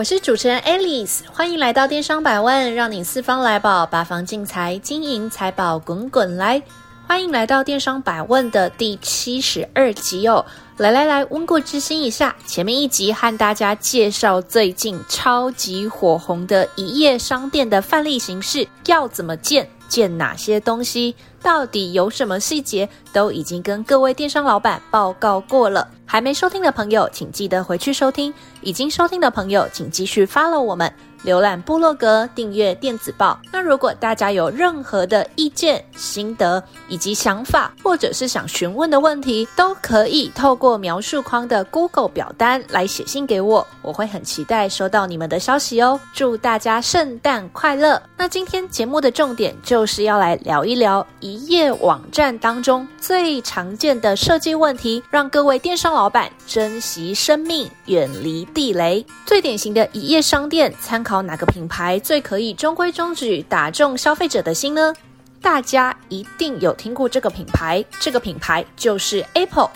我是主持人 Alice，欢迎来到电商百万，让你四方来宝，八方进财，金银财宝滚滚来。欢迎来到电商百万的第七十二集哦！来来来，温故知新一下，前面一集和大家介绍最近超级火红的一页商店的范例形式，要怎么建，建哪些东西。到底有什么细节，都已经跟各位电商老板报告过了。还没收听的朋友，请记得回去收听；已经收听的朋友，请继续 follow 我们。浏览部落格，订阅电子报。那如果大家有任何的意见、心得以及想法，或者是想询问的问题，都可以透过描述框的 Google 表单来写信给我，我会很期待收到你们的消息哦。祝大家圣诞快乐！那今天节目的重点就是要来聊一聊一页网站当中最常见的设计问题，让各位电商老板珍惜生命，远离地雷。最典型的一页商店参考。考哪个品牌最可以中规中矩打中消费者的心呢？大家一定有听过这个品牌，这个品牌就是 Apple。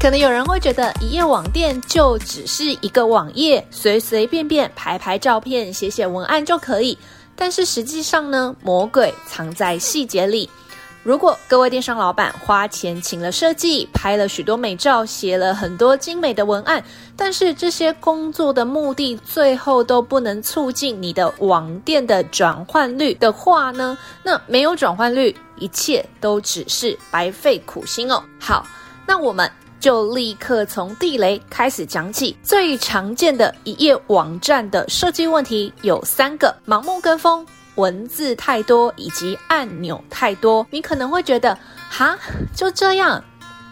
可能有人会觉得一页网店就只是一个网页，随随便便拍拍照片、写写文案就可以，但是实际上呢，魔鬼藏在细节里。如果各位电商老板花钱请了设计，拍了许多美照，写了很多精美的文案，但是这些工作的目的最后都不能促进你的网店的转换率的话呢？那没有转换率，一切都只是白费苦心哦。好，那我们就立刻从地雷开始讲起。最常见的一页网站的设计问题有三个：盲目跟风。文字太多以及按钮太多，你可能会觉得，哈，就这样，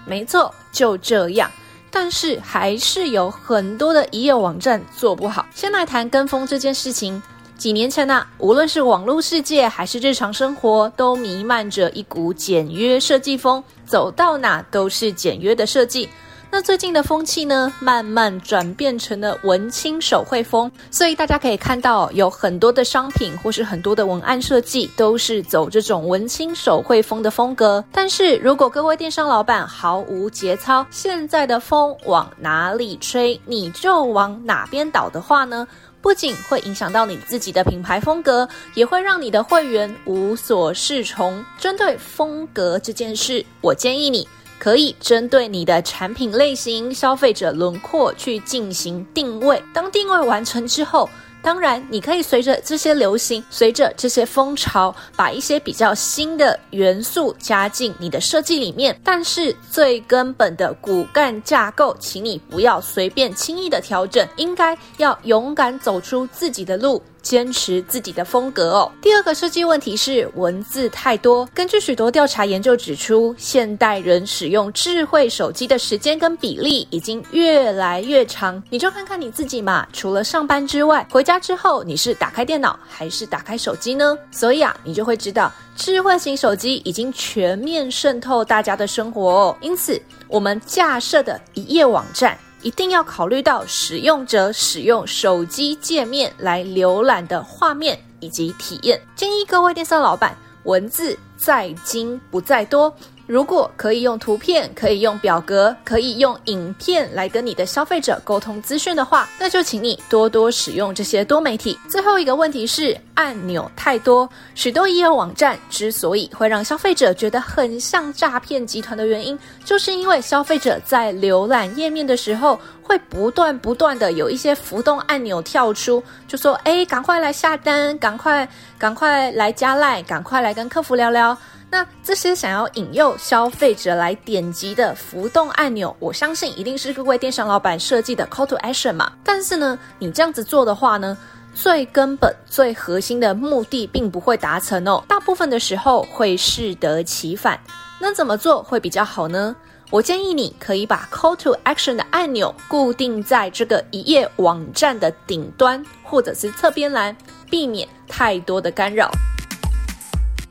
没错，就这样。但是还是有很多的一页网站做不好。先来谈跟风这件事情。几年前呢、啊，无论是网络世界还是日常生活，都弥漫着一股简约设计风，走到哪都是简约的设计。那最近的风气呢，慢慢转变成了文青手绘风，所以大家可以看到，有很多的商品或是很多的文案设计都是走这种文青手绘风的风格。但是如果各位电商老板毫无节操，现在的风往哪里吹，你就往哪边倒的话呢，不仅会影响到你自己的品牌风格，也会让你的会员无所适从。针对风格这件事，我建议你。可以针对你的产品类型、消费者轮廓去进行定位。当定位完成之后，当然你可以随着这些流行、随着这些风潮，把一些比较新的元素加进你的设计里面。但是最根本的骨干架构，请你不要随便轻易的调整，应该要勇敢走出自己的路。坚持自己的风格哦。第二个设计问题是文字太多。根据许多调查研究指出，现代人使用智慧手机的时间跟比例已经越来越长。你就看看你自己嘛，除了上班之外，回家之后你是打开电脑还是打开手机呢？所以啊，你就会知道，智慧型手机已经全面渗透大家的生活哦。因此，我们架设的一页网站。一定要考虑到使用者使用手机界面来浏览的画面以及体验。建议各位电商老板，文字在精不在多。如果可以用图片，可以用表格，可以用影片来跟你的消费者沟通资讯的话，那就请你多多使用这些多媒体。最后一个问题是按钮太多，许多一页网站之所以会让消费者觉得很像诈骗集团的原因，就是因为消费者在浏览页面的时候，会不断不断的有一些浮动按钮跳出，就说：“哎，赶快来下单，赶快赶快来加赖，赶快来跟客服聊聊。”那这些想要引诱消费者来点击的浮动按钮，我相信一定是各位电商老板设计的 call to action 嘛。但是呢，你这样子做的话呢，最根本、最核心的目的并不会达成哦。大部分的时候会适得其反。那怎么做会比较好呢？我建议你可以把 Call to Action 的按钮固定在这个一页网站的顶端或者是侧边栏，避免太多的干扰。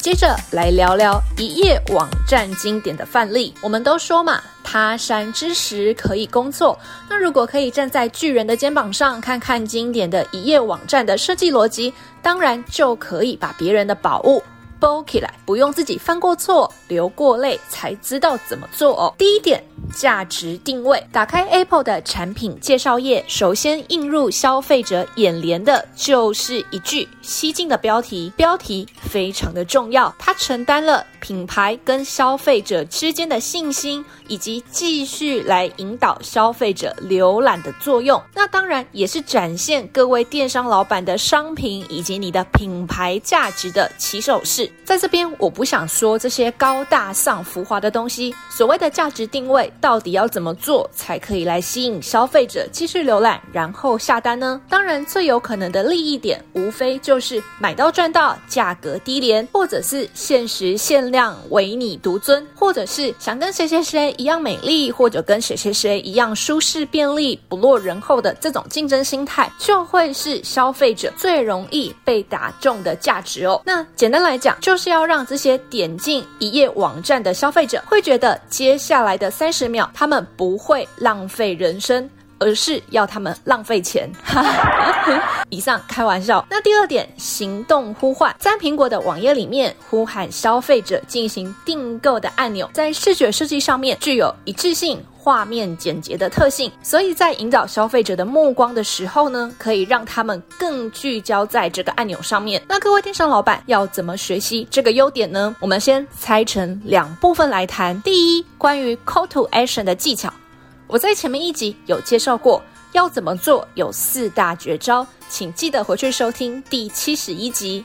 接着来聊聊一页网站经典的范例。我们都说嘛，他山之石可以攻错。那如果可以站在巨人的肩膀上，看看经典的一页网站的设计逻辑，当然就可以把别人的宝物包起来，不用自己犯过错、流过泪才知道怎么做哦。第一点，价值定位。打开 Apple 的产品介绍页，首先映入消费者眼帘的就是一句吸睛的标题。标题非常的重要，它承担了品牌跟消费者之间的信心，以及继续来引导消费者浏览的作用。那当然也是展现各位电商老板的商品以及你的品牌价值的起手式。在这边，我不想说这些高大上、浮华的东西。所谓的价值定位，到底要怎么做才可以来吸引消费者继续浏览，然后下单呢？当然，最有可能的利益点，无非就就是买到赚到，价格低廉，或者是限时限量，唯你独尊，或者是想跟谁谁谁一样美丽，或者跟谁谁谁一样舒适便利，不落人后的这种竞争心态，就会是消费者最容易被打中的价值哦。那简单来讲，就是要让这些点进一页网站的消费者会觉得，接下来的三十秒他们不会浪费人生，而是要他们浪费钱。以上开玩笑。那第二点，行动呼唤，在苹果的网页里面呼喊消费者进行订购的按钮，在视觉设计上面具有一致性。画面简洁的特性，所以在引导消费者的目光的时候呢，可以让他们更聚焦在这个按钮上面。那各位电商老板要怎么学习这个优点呢？我们先拆成两部分来谈。第一，关于 Call to Action 的技巧，我在前面一集有介绍过，要怎么做有四大绝招，请记得回去收听第七十一集。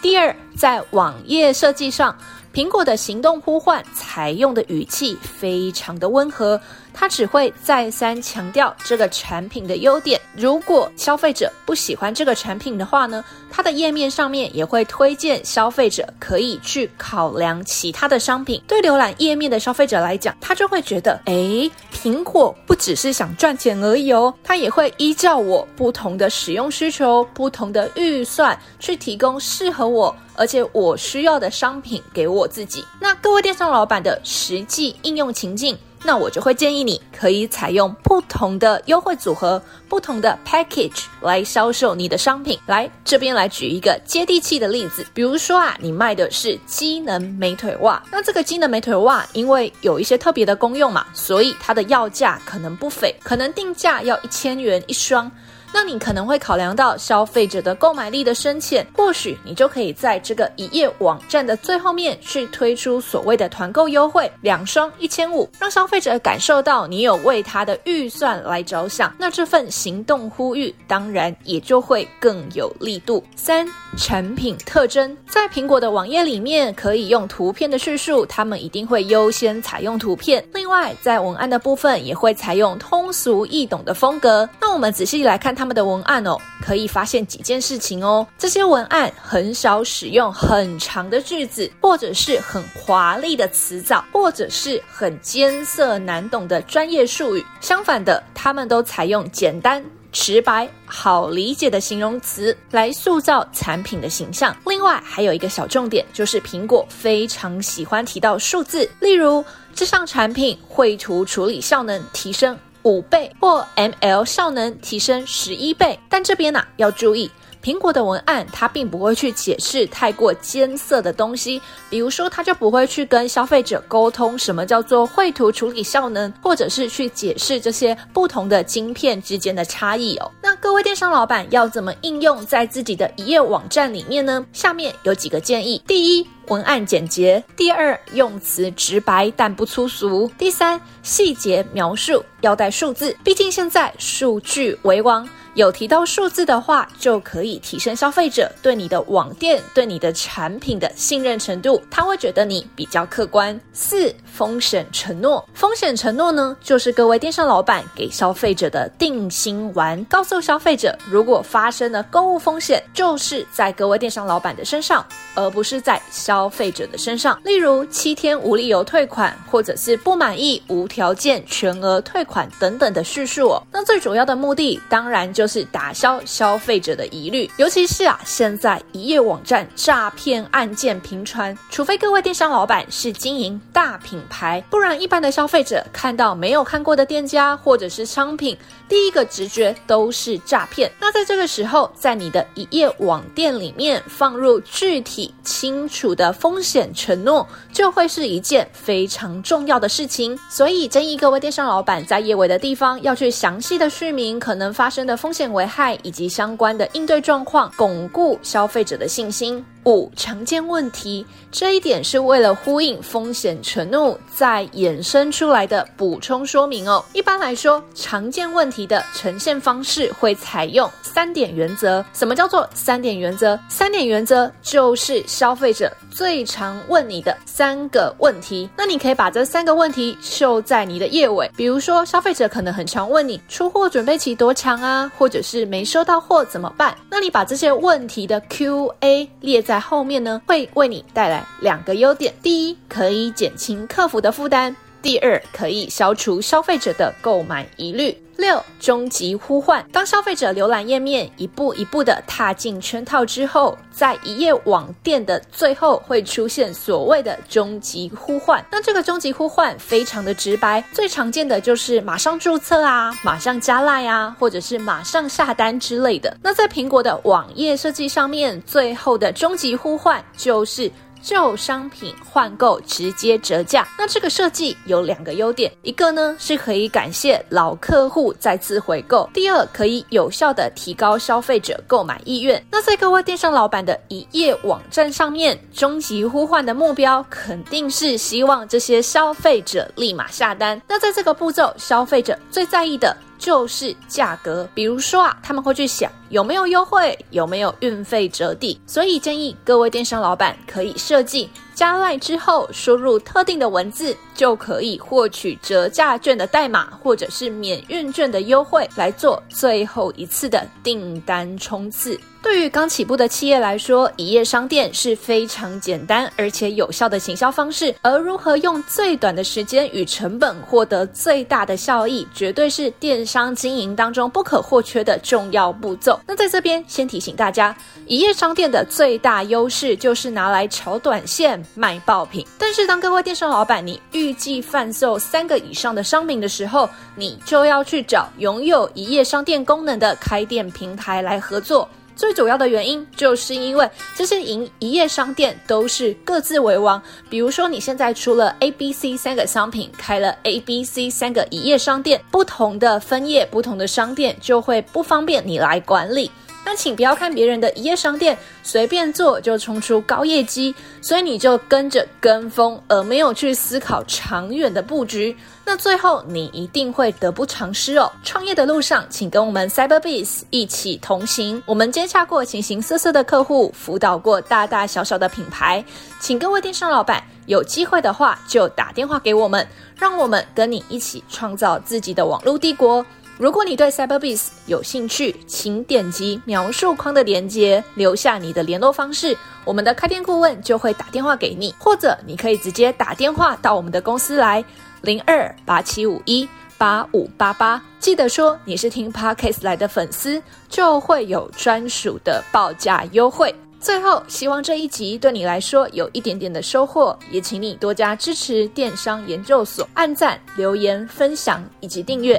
第二，在网页设计上。苹果的行动呼唤采用的语气非常的温和，它只会再三强调这个产品的优点。如果消费者不喜欢这个产品的话呢，它的页面上面也会推荐消费者可以去考量其他的商品。对浏览页面的消费者来讲，他就会觉得，诶，苹果不只是想赚钱而已哦，它也会依照我不同的使用需求、不同的预算去提供适合我。而且我需要的商品给我自己。那各位电商老板的实际应用情境，那我就会建议你可以采用不同的优惠组合、不同的 package 来销售你的商品。来这边来举一个接地气的例子，比如说啊，你卖的是机能美腿袜，那这个机能美腿袜因为有一些特别的功用嘛，所以它的要价可能不菲，可能定价要一千元一双。那你可能会考量到消费者的购买力的深浅，或许你就可以在这个一页网站的最后面去推出所谓的团购优惠，两双一千五，让消费者感受到你有为他的预算来着想。那这份行动呼吁当然也就会更有力度。三、产品特征，在苹果的网页里面可以用图片的叙述，他们一定会优先采用图片。另外，在文案的部分也会采用通俗易懂的风格。那我们仔细来看。他们的文案哦，可以发现几件事情哦。这些文案很少使用很长的句子，或者是很华丽的词藻，或者是很艰涩难懂的专业术语。相反的，他们都采用简单、直白、好理解的形容词来塑造产品的形象。另外，还有一个小重点，就是苹果非常喜欢提到数字，例如这项产品绘图处理效能提升。五倍或 ML 效能提升十一倍，但这边呢、要注意。苹果的文案，它并不会去解释太过艰涩的东西，比如说，它就不会去跟消费者沟通什么叫做绘图处理效能，或者是去解释这些不同的晶片之间的差异哦。那各位电商老板要怎么应用在自己的一页网站里面呢？下面有几个建议：第一，文案简洁；第二，用词直白但不粗俗；第三，细节描述要带数字，毕竟现在数据为王。有提到数字的话，就可以提升消费者对你的网店、对你的产品的信任程度，他会觉得你比较客观。四、风险承诺，风险承诺呢，就是各位电商老板给消费者的定心丸，告诉消费者，如果发生了购物风险，就是在各位电商老板的身上，而不是在消费者的身上。例如七天无理由退款，或者是不满意无条件全额退款等等的叙述。那最主要的目的，当然就就是打消消费者的疑虑，尤其是啊，现在一页网站诈骗案件频传，除非各位电商老板是经营大品牌，不然一般的消费者看到没有看过的店家或者是商品，第一个直觉都是诈骗。那在这个时候，在你的一页网店里面放入具体清楚的风险承诺，就会是一件非常重要的事情。所以建议各位电商老板在页尾的地方要去详细的说明可能发生的风风险危害以及相关的应对状况，巩固消费者的信心。五、常见问题，这一点是为了呼应风险承诺再衍生出来的补充说明哦。一般来说，常见问题的呈现方式会采用三点原则。什么叫做三点原则？三点原则就是消费者最常问你的三个问题。那你可以把这三个问题秀在你的页尾，比如说，消费者可能很常问你出货准备期多长啊，或者是没收到货怎么办？那你把这些问题的 Q&A 列在后面呢，会为你带来两个优点：第一，可以减轻客服的负担；第二，可以消除消费者的购买疑虑。六、终极呼唤，当消费者浏览页面一步一步的踏进圈套之后，在一页网店的最后会出现所谓的终极呼唤。那这个终极呼唤非常的直白，最常见的就是马上注册啊，马上加赖啊，或者是马上下单之类的。那在苹果的网页设计上面，最后的终极呼唤就是。旧商品换购直接折价，那这个设计有两个优点，一个呢是可以感谢老客户再次回购，第二可以有效的提高消费者购买意愿。那在各位电商老板的一页网站上面，终极呼唤的目标肯定是希望这些消费者立马下单。那在这个步骤，消费者最在意的。就是价格，比如说啊，他们会去想有没有优惠，有没有运费折抵，所以建议各位电商老板可以设计加赖之后输入特定的文字，就可以获取折价券的代码或者是免运券的优惠，来做最后一次的订单冲刺。对于刚起步的企业来说，一页商店是非常简单而且有效的行销方式。而如何用最短的时间与成本获得最大的效益，绝对是电商经营当中不可或缺的重要步骤。那在这边先提醒大家，一页商店的最大优势就是拿来炒短线、卖爆品。但是当各位电商老板，你预计贩售三个以上的商品的时候，你就要去找拥有一页商店功能的开店平台来合作。最主要的原因，就是因为这些营一页商店都是各自为王。比如说，你现在出了 A、B、C 三个商品，开了 A、B、C 三个一页商店，不同的分页、不同的商店就会不方便你来管理。但请不要看别人的一页商店随便做就冲出高业绩，所以你就跟着跟风，而没有去思考长远的布局。那最后你一定会得不偿失哦！创业的路上，请跟我们 Cyberbees 一起同行。我们接洽过形形色色的客户，辅导过大大小小的品牌。请各位电商老板有机会的话，就打电话给我们，让我们跟你一起创造自己的网络帝国。如果你对 Cyberbiz 有兴趣，请点击描述框的链接，留下你的联络方式，我们的开店顾问就会打电话给你，或者你可以直接打电话到我们的公司来。零二八七五一八五八八，记得说你是听 Podcast 来的粉丝，就会有专属的报价优惠。最后，希望这一集对你来说有一点点的收获，也请你多加支持电商研究所，按赞、留言、分享以及订阅。